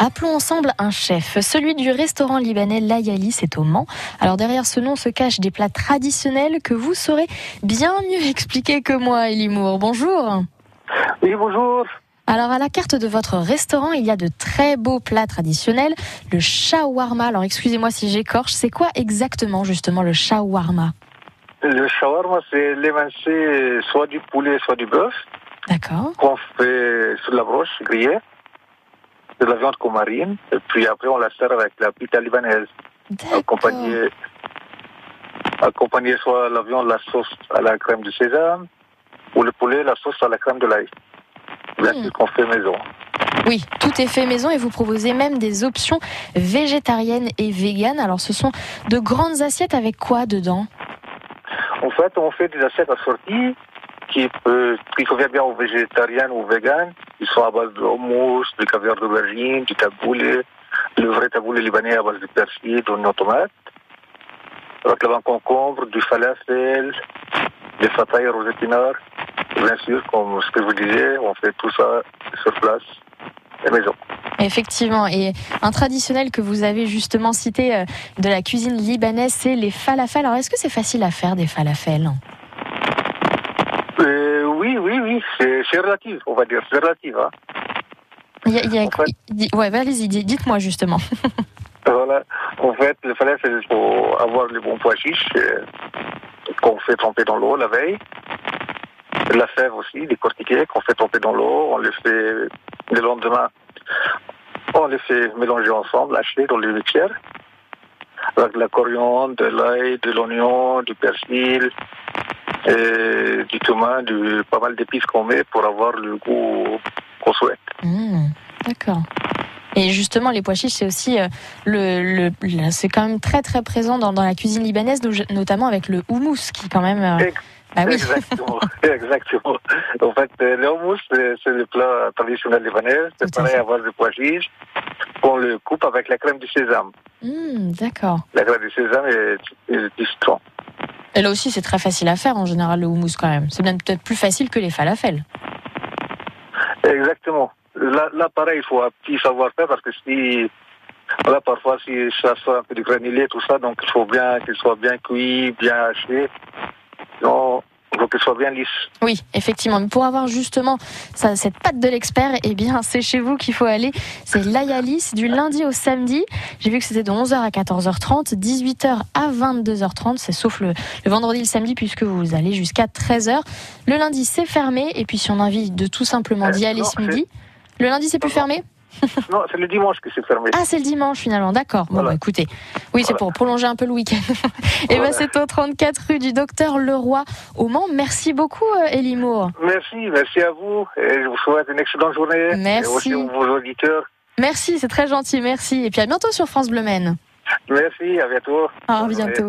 Appelons ensemble un chef. Celui du restaurant libanais Layali, c'est au Mans. Alors derrière ce nom se cachent des plats traditionnels que vous saurez bien mieux expliquer que moi, Elimour. Bonjour. Oui, bonjour. Alors à la carte de votre restaurant, il y a de très beaux plats traditionnels. Le shawarma, alors excusez-moi si j'écorche, c'est quoi exactement justement le shawarma? Le shawarma, c'est l'émincé soit du poulet, soit du bœuf. D'accord. Qu'on fait sur la broche grillée de la viande qu'on marine, et puis après on la sert avec la pita libanaise, accompagnée, accompagnée soit la viande, la sauce à la crème de sésame, ou le poulet, la sauce à la crème de l'ail. Bien Hmm. sûr qu'on fait maison. Oui, tout est fait maison et vous proposez même des options végétariennes et véganes. Alors ce sont de grandes assiettes avec quoi dedans? En fait, on fait des assiettes assorties qui, peut, qui conviennent bien aux végétariens ou aux véganes. Ils sont à base de houmous, de caviar d'aubergine, du taboulé, le vrai taboulé libanais à base de persil, d'oignons tomates, avec la concombre, du falafel, des fatailles aux épinards. Bien sûr, comme ce que je vous disais, on fait tout ça sur place, à la maison. Effectivement, et un traditionnel que vous avez justement cité euh, de la cuisine libanaise, c'est les falafels. Alors est-ce que c'est facile à faire des falafels? Euh, c'est c'est relatif, on va dire, c'est relatif. Hein. Il y a- il y a- En fait- il- Ouais, allez-y, di- dites-moi justement. Voilà. En fait, le falafel, il faut avoir les bons pois chiches euh, qu'on fait tremper dans l'eau la veille. La fève aussi, décortiquée, qu'on fait tremper dans l'eau. On les fait le lendemain. On les fait mélanger ensemble, hacher dans les mixeurs. Avec de la coriandre, de l'ail, de l'oignon, du persil, et du tomate, du, pas mal d'épices qu'on met pour avoir le goût qu'on souhaite. Hmm, D'accord. Et justement, les pois chiches, c'est aussi euh, le, le- c'est quand même très très présent dans, dans la cuisine libanaise, no- notamment avec le houmous, qui quand même. euh, Oui. Exactement, exactement. En fait, euh, le houmous, c'est le plat traditionnel libanais. C'est pareil à base de pois chiches. On le coupe avec la crème du sésame. Hmm, D'accord. La crème du sésame et, et du citron. Et là aussi, c'est très facile à faire en général le houmous quand même. C'est bien peut-être plus facile que les falafels. Exactement. Là, là, pareil, il faut un petit savoir-faire parce que si, voilà, parfois, si ça soit un peu de granulé, tout ça, donc il faut bien qu'il soit bien cuit, bien haché. Sinon, il faut qu'il soit bien lisse. Oui, effectivement. Mais pour avoir justement ça, cette patte de l'expert, eh bien, c'est chez vous qu'il faut aller. C'est l'Ayali, c'est du lundi au samedi. J'ai vu que c'était de 11h à 14h30, 18h à 22h30. C'est sauf le, le vendredi et le samedi puisque vous allez jusqu'à 13h. Le lundi, c'est fermé. Et puis, si on a envie de tout simplement d'y aller non, ce midi. Le lundi, c'est plus Non, non. fermé? Non, c'est le dimanche que c'est fermé. Ah, c'est le dimanche finalement, d'accord. Bon, Voilà. bah, écoutez, oui, c'est Voilà. pour prolonger un peu le week-end. Et ben, Voilà. c'est au 34 rue du Docteur Leroy au Mans. Merci beaucoup, euh, Elimour. Merci, merci à vous. Et je vous souhaite une excellente journée. Merci. Et aussi aux auditeurs. Merci, c'est très gentil, merci. Et puis à bientôt sur France Bleu Maine. Merci, à bientôt. À bientôt.